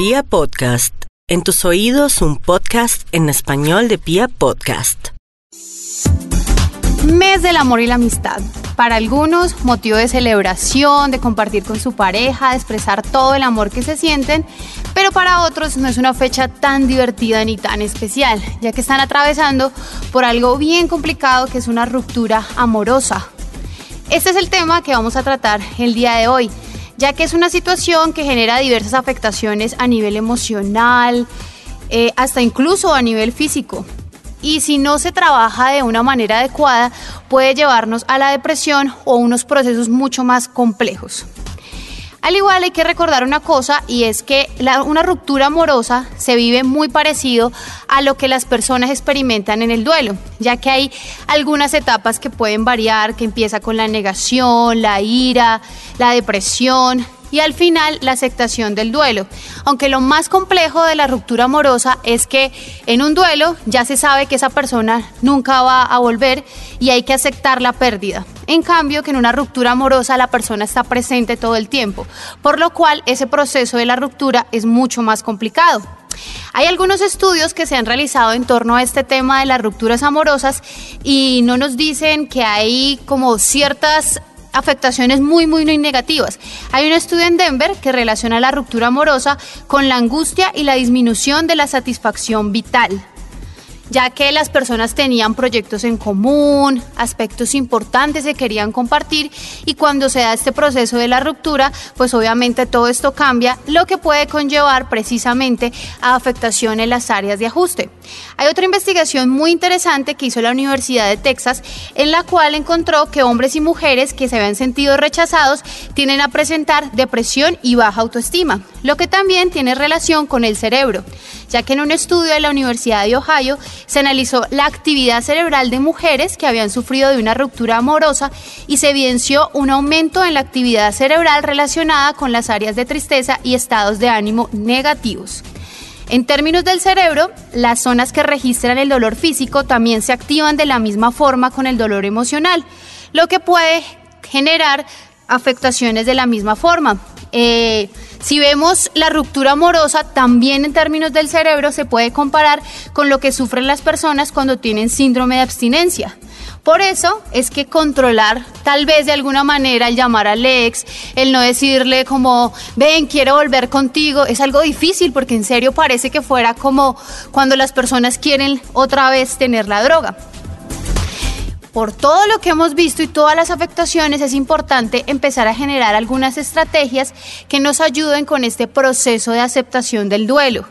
Pia Podcast, en tus oídos un podcast en español de Pia Podcast. Mes del amor y la amistad. Para algunos, motivo de celebración, de compartir con su pareja, de expresar todo el amor que se sienten, pero para otros no es una fecha tan divertida ni tan especial, ya que están atravesando por algo bien complicado que es una ruptura amorosa. Este es el tema que vamos a tratar el día de hoy ya que es una situación que genera diversas afectaciones a nivel emocional, eh, hasta incluso a nivel físico. Y si no se trabaja de una manera adecuada, puede llevarnos a la depresión o unos procesos mucho más complejos. Al igual hay que recordar una cosa y es que una ruptura amorosa se vive muy parecido a lo que las personas experimentan en el duelo, ya que hay algunas etapas que pueden variar, que empieza con la negación, la ira, la depresión, y al final la aceptación del duelo. Aunque lo más complejo de la ruptura amorosa es que en un duelo ya se sabe que esa persona nunca va a volver y hay que aceptar la pérdida. En cambio, que en una ruptura amorosa la persona está presente todo el tiempo, por lo cual ese proceso de la ruptura es mucho más complicado. Hay algunos estudios que se han realizado en torno a este tema de las rupturas amorosas y no nos dicen que hay como ciertas afectaciones muy, muy, muy negativas. Hay un estudio en Denver que relaciona la ruptura amorosa con la angustia y la disminución de la satisfacción vital ya que las personas tenían proyectos en común, aspectos importantes que querían compartir y cuando se da este proceso de la ruptura, pues obviamente todo esto cambia, lo que puede conllevar precisamente a afectación en las áreas de ajuste. Hay otra investigación muy interesante que hizo la Universidad de Texas en la cual encontró que hombres y mujeres que se habían sentido rechazados tienen a presentar depresión y baja autoestima, lo que también tiene relación con el cerebro, ya que en un estudio de la Universidad de Ohio se analizó la actividad cerebral de mujeres que habían sufrido de una ruptura amorosa y se evidenció un aumento en la actividad cerebral relacionada con las áreas de tristeza y estados de ánimo negativos. En términos del cerebro, las zonas que registran el dolor físico también se activan de la misma forma con el dolor emocional, lo que puede generar afectaciones de la misma forma. Eh, si vemos la ruptura amorosa, también en términos del cerebro se puede comparar con lo que sufren las personas cuando tienen síndrome de abstinencia. Por eso es que controlar tal vez de alguna manera el llamar al ex, el no decirle como, ven, quiero volver contigo, es algo difícil porque en serio parece que fuera como cuando las personas quieren otra vez tener la droga. Por todo lo que hemos visto y todas las afectaciones, es importante empezar a generar algunas estrategias que nos ayuden con este proceso de aceptación del duelo,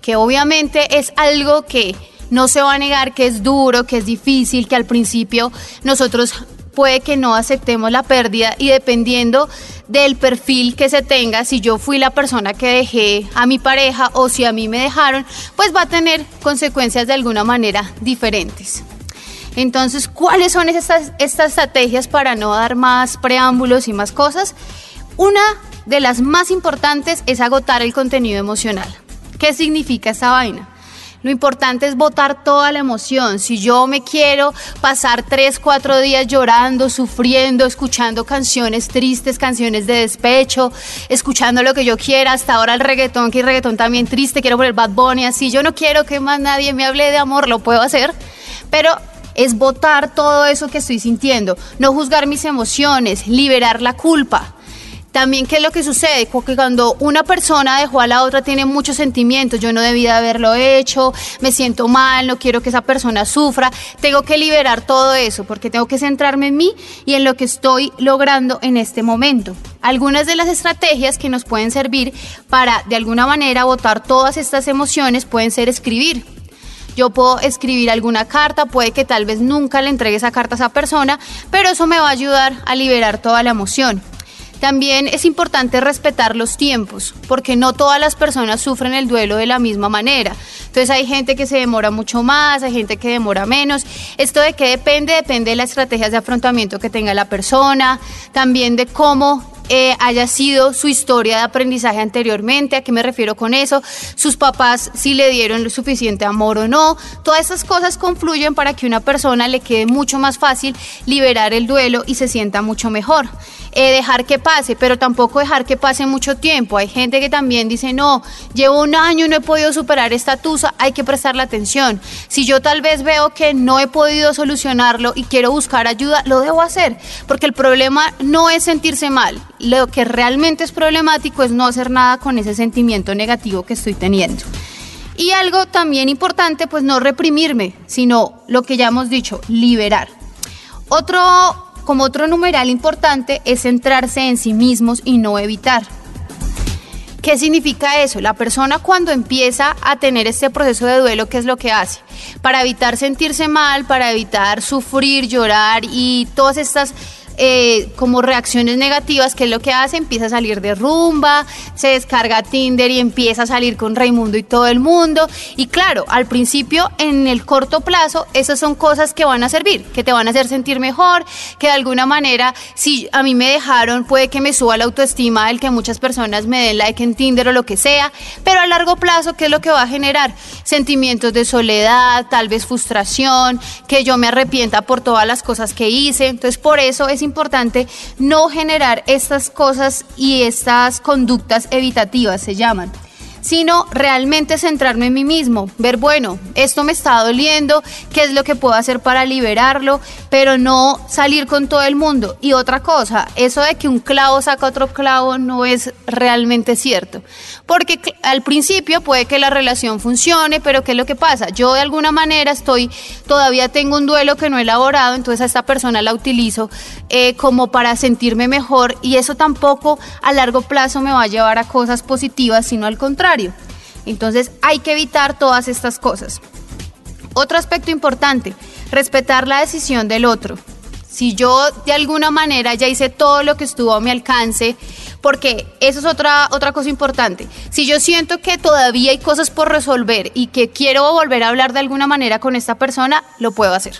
que obviamente es algo que no se va a negar que es duro, que es difícil, que al principio nosotros puede que no aceptemos la pérdida y dependiendo del perfil que se tenga, si yo fui la persona que dejé a mi pareja o si a mí me dejaron, pues va a tener consecuencias de alguna manera diferentes. Entonces, ¿cuáles son estas, estrategias para no dar más preámbulos y más cosas? Una de las más importantes es agotar el contenido emocional. ¿Qué significa esa vaina? Lo importante es botar toda la emoción. Si yo me quiero pasar tres, cuatro días llorando, sufriendo, escuchando canciones tristes, canciones de despecho, escuchando lo que yo quiera, hasta ahora el reggaetón, que el reggaetón también triste, quiero poner Bad Bunny así, yo no quiero que más nadie me hable de amor, lo puedo hacer, pero es votar todo eso que estoy sintiendo, no juzgar mis emociones, liberar la culpa. También, ¿qué es lo que sucede? Porque cuando una persona dejó a la otra tiene muchos sentimientos, yo no debía haberlo hecho, me siento mal, no quiero que esa persona sufra, tengo que liberar todo eso porque tengo que centrarme en mí y en lo que estoy logrando en este momento. Algunas de las estrategias que nos pueden servir para de alguna manera votar todas estas emociones pueden ser escribir. Yo puedo escribir alguna carta, puede que tal vez nunca le entregue esa carta a esa persona, pero eso me va a ayudar a liberar toda la emoción. También es importante respetar los tiempos, porque no todas las personas sufren el duelo de la misma manera. Entonces hay gente que se demora mucho más, hay gente que demora menos. Esto de qué depende, depende de las estrategias de afrontamiento que tenga la persona, también de cómo eh, haya sido su historia de aprendizaje anteriormente, ¿a qué me refiero con eso? Sus papás si le dieron suficiente amor o no. Todas esas cosas confluyen para que una persona le quede mucho más fácil liberar el duelo y se sienta mucho mejor. Eh, dejar que pase, pero tampoco dejar que pase mucho tiempo. Hay gente que también dice, no, llevo un año y no he podido superar esta tusa, hay que prestarle atención. Si yo tal vez veo que no he podido solucionarlo y quiero buscar ayuda, lo debo hacer, porque el problema no es sentirse mal, lo que realmente es problemático es no hacer nada con ese sentimiento negativo que estoy teniendo. Y algo también importante, pues no reprimirme, sino lo que ya hemos dicho, liberar. Otro, como otro numeral importante, es centrarse en sí mismos y no evitar. ¿Qué significa eso? La persona cuando empieza a tener este proceso de duelo, ¿qué es lo que hace? Para evitar sentirse mal, para evitar sufrir, llorar y todas estas eh, como reacciones negativas, que es lo que hace, empieza a salir de rumba, se descarga Tinder y empieza a salir con Raimundo y todo el mundo. Y claro, al principio, en el corto plazo, esas son cosas que van a servir, que te van a hacer sentir mejor, que de alguna manera, si a mí me dejaron, puede que me suba la autoestima el que muchas personas me den like en Tinder o lo que sea, pero a largo plazo, ¿qué es lo que va a generar? Sentimientos de soledad, tal vez frustración, que yo me arrepienta por todas las cosas que hice. Entonces, por eso es importante no generar estas cosas y estas conductas evitativas, se llaman sino realmente centrarme en mí mismo, ver, bueno, esto me está doliendo, qué es lo que puedo hacer para liberarlo, pero no salir con todo el mundo. Y otra cosa, eso de que un clavo saca otro clavo no es realmente cierto, porque al principio puede que la relación funcione, pero ¿qué es lo que pasa? Yo de alguna manera estoy, todavía tengo un duelo que no he elaborado, entonces a esta persona la utilizo eh, como para sentirme mejor y eso tampoco a largo plazo me va a llevar a cosas positivas, sino al contrario. Entonces hay que evitar todas estas cosas. Otro aspecto importante, respetar la decisión del otro. Si yo de alguna manera ya hice todo lo que estuvo a mi alcance, porque eso es otra, otra cosa importante. Si yo siento que todavía hay cosas por resolver y que quiero volver a hablar de alguna manera con esta persona, lo puedo hacer.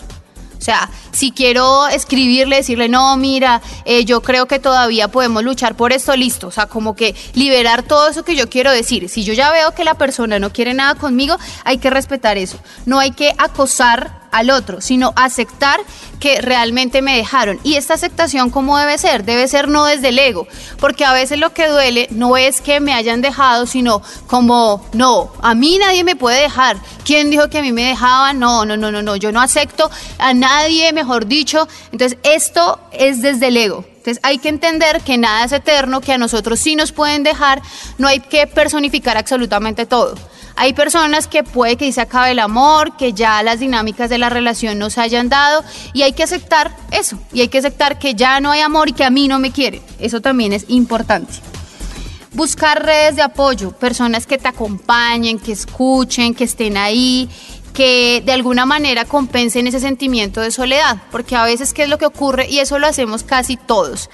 O sea, si quiero escribirle, decirle, no, mira, eh, yo creo que todavía podemos luchar por esto, listo. O sea, como que liberar todo eso que yo quiero decir. Si yo ya veo que la persona no quiere nada conmigo, hay que respetar eso. No hay que acosar al otro, sino aceptar que realmente me dejaron. Y esta aceptación, ¿cómo debe ser? Debe ser no desde el ego, porque a veces lo que duele no es que me hayan dejado, sino como, no, a mí nadie me puede dejar. ¿Quién dijo que a mí me dejaban? No, no, no, no, no, yo no acepto a nadie, mejor dicho. Entonces, esto es desde el ego. Entonces hay que entender que nada es eterno, que a nosotros sí nos pueden dejar, no hay que personificar absolutamente todo. Hay personas que puede que se acabe el amor, que ya las dinámicas de la relación no se hayan dado y hay que aceptar eso. Y hay que aceptar que ya no hay amor y que a mí no me quiere. Eso también es importante. Buscar redes de apoyo, personas que te acompañen, que escuchen, que estén ahí, que de alguna manera compensen ese sentimiento de soledad. Porque a veces, ¿qué es lo que ocurre? Y eso lo hacemos casi todos.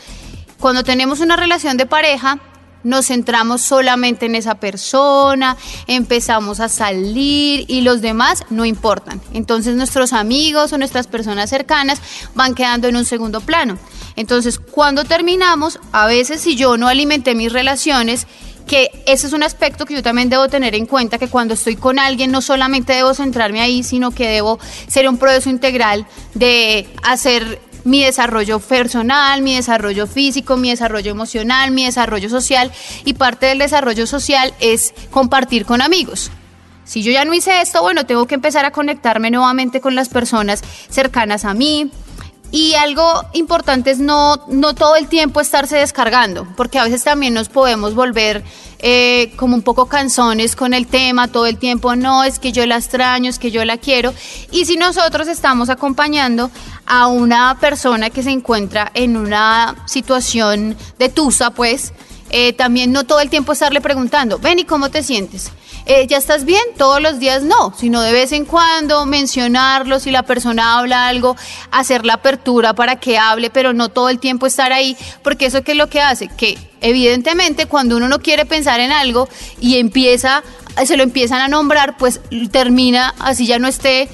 Cuando tenemos una relación de pareja, nos centramos solamente en esa persona, empezamos a salir y los demás no importan. Entonces nuestros amigos o nuestras personas cercanas van quedando en un segundo plano. Entonces cuando terminamos, a veces si yo no alimenté mis relaciones, que ese es un aspecto que yo también debo tener en cuenta, que cuando estoy con alguien no solamente debo centrarme ahí, sino que debo ser un proceso integral de hacer mi desarrollo personal, mi desarrollo físico, mi desarrollo emocional, mi desarrollo social y parte del desarrollo social es compartir con amigos. Si yo ya no hice esto, bueno, tengo que empezar a conectarme nuevamente con las personas cercanas a mí, y algo importante es no, no todo el tiempo estarse descargando, porque a veces también nos podemos volver eh, como un poco canzones con el tema, todo el tiempo, no, es que yo la extraño, es que yo la quiero. Y si nosotros estamos acompañando a una persona que se encuentra en una situación de tusa, pues, eh, también no todo el tiempo estarle preguntando, ven y cómo te sientes. Eh, ¿Ya estás bien? Todos los días no, sino de vez en cuando mencionarlo, si la persona habla algo, hacer la apertura para que hable, pero no todo el tiempo estar ahí, porque eso qué es lo que hace, que evidentemente cuando uno no quiere pensar en algo y empieza, se lo empiezan a nombrar, pues termina así ya no esté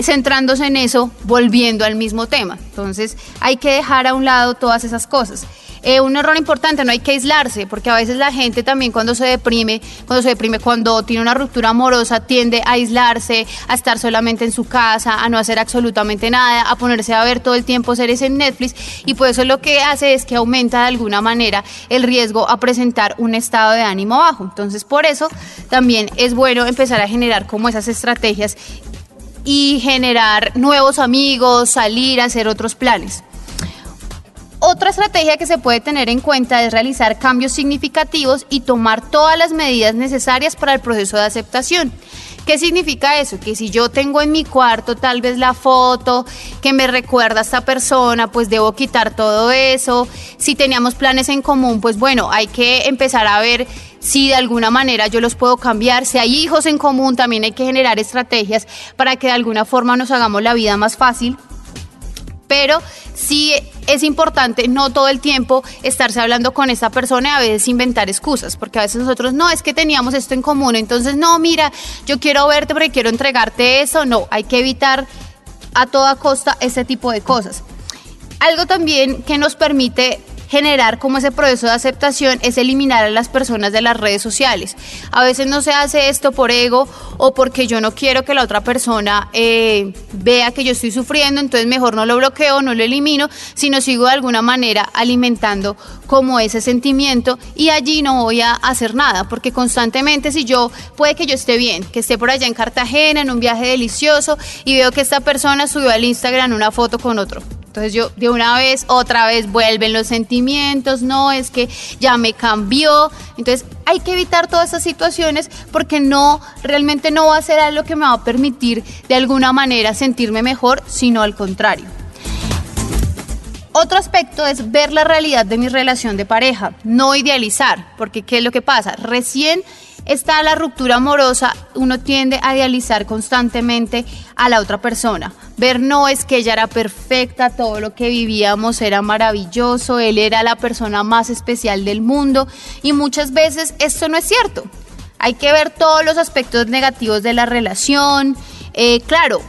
centrándose en eso, volviendo al mismo tema. Entonces hay que dejar a un lado todas esas cosas. Eh, un error importante, no hay que aislarse, porque a veces la gente también cuando se deprime, cuando se deprime, cuando tiene una ruptura amorosa, tiende a aislarse, a estar solamente en su casa, a no hacer absolutamente nada, a ponerse a ver todo el tiempo series en Netflix y pues eso lo que hace es que aumenta de alguna manera el riesgo a presentar un estado de ánimo bajo. Entonces por eso también es bueno empezar a generar como esas estrategias y generar nuevos amigos, salir hacer otros planes. Otra estrategia que se puede tener en cuenta es realizar cambios significativos y tomar todas las medidas necesarias para el proceso de aceptación. ¿Qué significa eso? Que si yo tengo en mi cuarto tal vez la foto que me recuerda a esta persona, pues debo quitar todo eso. Si teníamos planes en común, pues bueno, hay que empezar a ver si de alguna manera yo los puedo cambiar. Si hay hijos en común, también hay que generar estrategias para que de alguna forma nos hagamos la vida más fácil pero sí es importante no todo el tiempo estarse hablando con esa persona y a veces inventar excusas, porque a veces nosotros no, es que teníamos esto en común, entonces no, mira, yo quiero verte porque quiero entregarte eso, no, hay que evitar a toda costa ese tipo de cosas. Algo también que nos permite generar como ese proceso de aceptación es eliminar a las personas de las redes sociales. A veces no se hace esto por ego o porque yo no quiero que la otra persona eh, vea que yo estoy sufriendo, entonces mejor no lo bloqueo, no lo elimino, sino sigo de alguna manera alimentando como ese sentimiento y allí no voy a hacer nada, porque constantemente si yo, puede que yo esté bien, que esté por allá en Cartagena en un viaje delicioso y veo que esta persona subió al Instagram una foto con otro entonces yo de una vez, otra vez vuelven los sentimientos, no, es que ya me cambió. Entonces hay que evitar todas esas situaciones porque no, realmente no va a ser algo que me va a permitir de alguna manera sentirme mejor, sino al contrario. Otro aspecto es ver la realidad de mi relación de pareja, no idealizar, porque ¿qué es lo que pasa? Recién está la ruptura amorosa, uno tiende a idealizar constantemente a la otra persona. Ver no es que ella era perfecta, todo lo que vivíamos era maravilloso, él era la persona más especial del mundo y muchas veces esto no es cierto. Hay que ver todos los aspectos negativos de la relación. Eh, claro,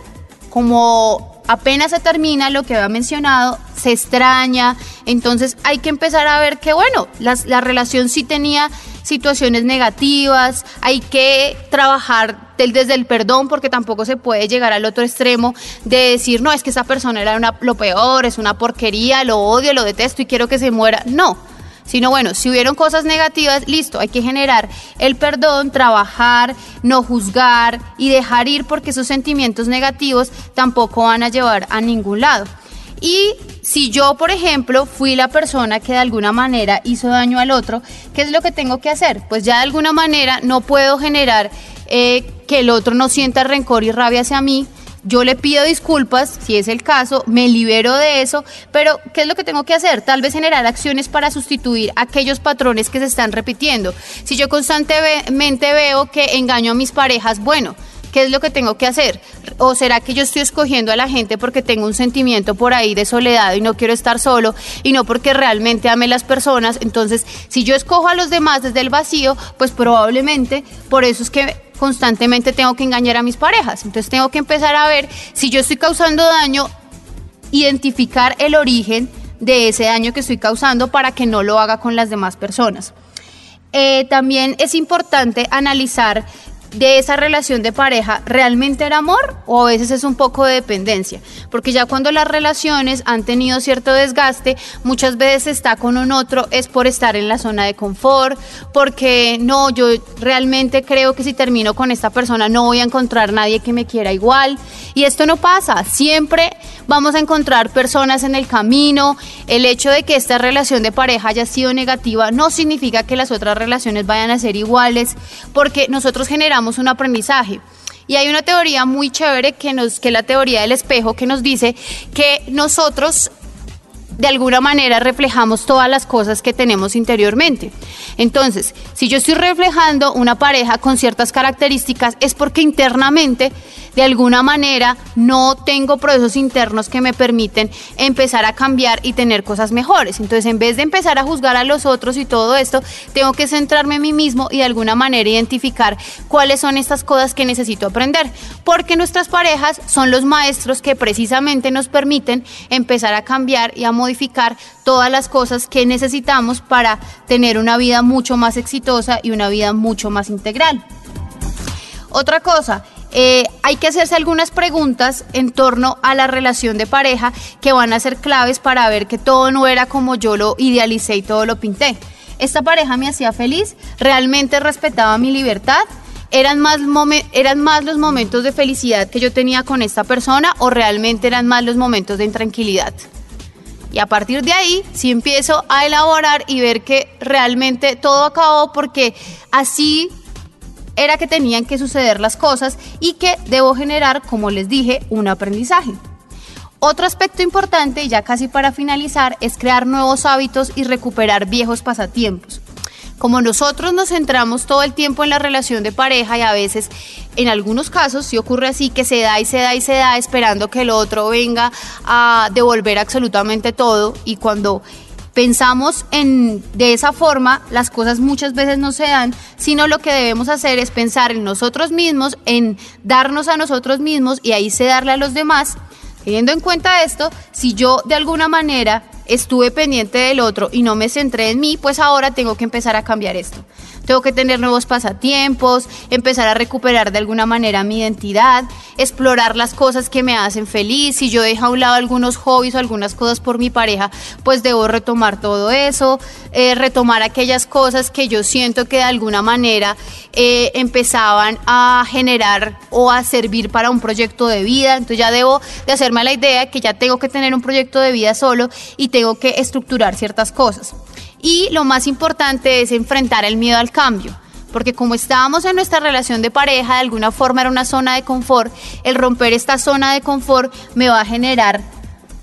como apenas se termina lo que había mencionado, se extraña, entonces hay que empezar a ver que bueno, la relación sí tenía situaciones negativas, hay que trabajar desde el perdón porque tampoco se puede llegar al otro extremo de decir, no, es que esa persona era una, lo peor, es una porquería, lo odio, lo detesto y quiero que se muera. No, sino bueno, si hubieron cosas negativas, listo, hay que generar el perdón, trabajar, no juzgar y dejar ir porque esos sentimientos negativos tampoco van a llevar a ningún lado. Y si yo, por ejemplo, fui la persona que de alguna manera hizo daño al otro, ¿qué es lo que tengo que hacer? Pues ya de alguna manera no puedo generar eh, que el otro no sienta rencor y rabia hacia mí. Yo le pido disculpas, si es el caso, me libero de eso, pero ¿qué es lo que tengo que hacer? Tal vez generar acciones para sustituir aquellos patrones que se están repitiendo. Si yo constantemente veo que engaño a mis parejas, bueno, ¿Qué es lo que tengo que hacer? ¿O será que yo estoy escogiendo a la gente porque tengo un sentimiento por ahí de soledad y no quiero estar solo y no porque realmente ame las personas? Entonces, si yo escojo a los demás desde el vacío, pues probablemente por eso es que constantemente tengo que engañar a mis parejas. Entonces tengo que empezar a ver si yo estoy causando daño, identificar el origen de ese daño que estoy causando para que no lo haga con las demás personas. Eh, también es importante analizar de esa relación de pareja realmente era amor o a veces es un poco de dependencia. Porque ya cuando las relaciones han tenido cierto desgaste, muchas veces está con un otro es por estar en la zona de confort, porque no, yo realmente creo que si termino con esta persona no voy a encontrar nadie que me quiera igual. Y esto no pasa, siempre vamos a encontrar personas en el camino. El hecho de que esta relación de pareja haya sido negativa no significa que las otras relaciones vayan a ser iguales, porque nosotros generamos un aprendizaje. Y hay una teoría muy chévere que nos que la teoría del espejo que nos dice que nosotros de alguna manera reflejamos todas las cosas que tenemos interiormente. Entonces, si yo estoy reflejando una pareja con ciertas características es porque internamente de alguna manera no tengo procesos internos que me permiten empezar a cambiar y tener cosas mejores. Entonces, en vez de empezar a juzgar a los otros y todo esto, tengo que centrarme en mí mismo y de alguna manera identificar cuáles son estas cosas que necesito aprender. Porque nuestras parejas son los maestros que precisamente nos permiten empezar a cambiar y a modificar todas las cosas que necesitamos para tener una vida mucho más exitosa y una vida mucho más integral. Otra cosa, eh, hay que hacerse algunas preguntas en torno a la relación de pareja que van a ser claves para ver que todo no era como yo lo idealicé y todo lo pinté. Esta pareja me hacía feliz, realmente respetaba mi libertad, eran más, eran más los momentos de felicidad que yo tenía con esta persona o realmente eran más los momentos de intranquilidad. Y a partir de ahí, sí empiezo a elaborar y ver que realmente todo acabó porque así era que tenían que suceder las cosas y que debo generar, como les dije, un aprendizaje. Otro aspecto importante, ya casi para finalizar, es crear nuevos hábitos y recuperar viejos pasatiempos. Como nosotros nos centramos todo el tiempo en la relación de pareja y a veces, en algunos casos, sí ocurre así que se da y se da y se da esperando que el otro venga a devolver absolutamente todo y cuando pensamos en de esa forma, las cosas muchas veces no se dan, sino lo que debemos hacer es pensar en nosotros mismos, en darnos a nosotros mismos y ahí se darle a los demás. Teniendo en cuenta esto, si yo de alguna manera estuve pendiente del otro y no me centré en mí, pues ahora tengo que empezar a cambiar esto tengo que tener nuevos pasatiempos, empezar a recuperar de alguna manera mi identidad, explorar las cosas que me hacen feliz. Si yo dejo a un lado algunos hobbies o algunas cosas por mi pareja, pues debo retomar todo eso, eh, retomar aquellas cosas que yo siento que de alguna manera eh, empezaban a generar o a servir para un proyecto de vida. Entonces ya debo de hacerme la idea que ya tengo que tener un proyecto de vida solo y tengo que estructurar ciertas cosas. Y lo más importante es enfrentar el miedo al cambio. Porque como estábamos en nuestra relación de pareja, de alguna forma era una zona de confort, el romper esta zona de confort me va a generar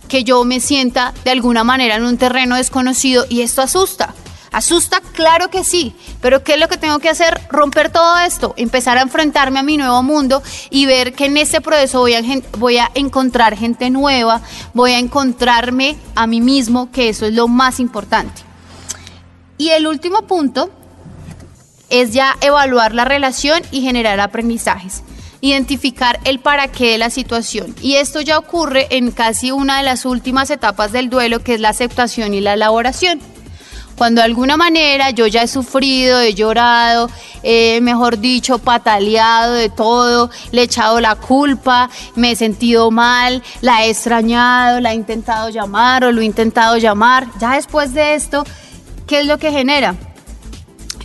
que yo me sienta de alguna manera en un terreno desconocido y esto asusta. ¿Asusta? Claro que sí, pero ¿qué es lo que tengo que hacer? Romper todo esto, empezar a enfrentarme a mi nuevo mundo y ver que en este proceso voy a, voy a encontrar gente nueva, voy a encontrarme a mí mismo, que eso es lo más importante. Y el último punto es ya evaluar la relación y generar aprendizajes. Identificar el para qué de la situación. Y esto ya ocurre en casi una de las últimas etapas del duelo, que es la aceptación y la elaboración. Cuando de alguna manera yo ya he sufrido, he llorado, mejor dicho, pataleado de todo, le he echado la culpa, me he sentido mal, la he extrañado, la he intentado llamar o lo he intentado llamar. Ya después de esto, ¿qué es lo que genera?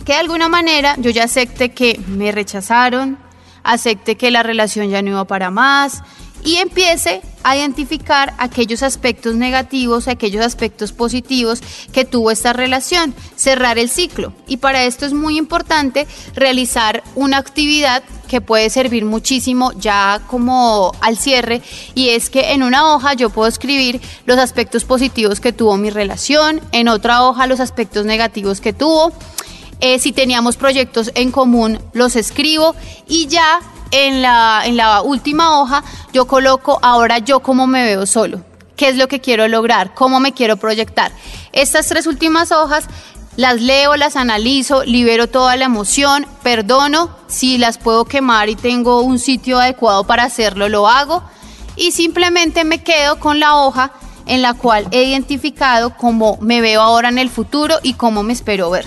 Que de alguna manera yo ya acepte que me rechazaron, acepte que la relación ya no iba para más y empiece a identificar aquellos aspectos negativos, aquellos aspectos positivos que tuvo esta relación, cerrar el ciclo. Y para esto es muy importante realizar una actividad que puede servir muchísimo ya como al cierre y es que en una hoja yo puedo escribir los aspectos positivos que tuvo mi relación, en otra hoja los aspectos negativos que tuvo. Eh, si teníamos proyectos en común, los escribo y ya en la, en la última hoja yo coloco ahora yo cómo me veo solo, qué es lo que quiero lograr, cómo me quiero proyectar. Estas tres últimas hojas las leo, las analizo, libero toda la emoción, perdono, si las puedo quemar y tengo un sitio adecuado para hacerlo, lo hago y simplemente me quedo con la hoja en la cual he identificado cómo me veo ahora en el futuro y cómo me espero ver.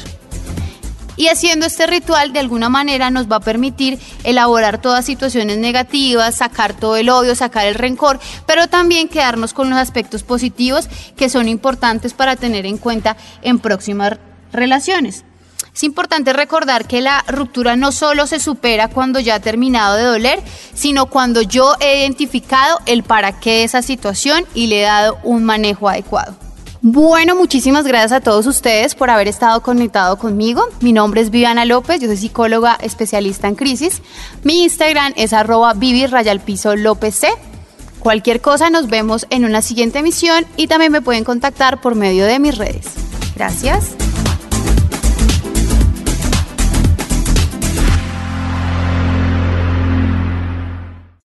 Y haciendo este ritual de alguna manera nos va a permitir elaborar todas situaciones negativas, sacar todo el odio, sacar el rencor, pero también quedarnos con los aspectos positivos que son importantes para tener en cuenta en próximas relaciones. Es importante recordar que la ruptura no solo se supera cuando ya ha terminado de doler, sino cuando yo he identificado el para qué de esa situación y le he dado un manejo adecuado. Bueno, muchísimas gracias a todos ustedes por haber estado conectado conmigo. Mi nombre es Viviana López, yo soy psicóloga especialista en crisis. Mi Instagram es arroba vivi López C. Cualquier cosa nos vemos en una siguiente emisión y también me pueden contactar por medio de mis redes. Gracias.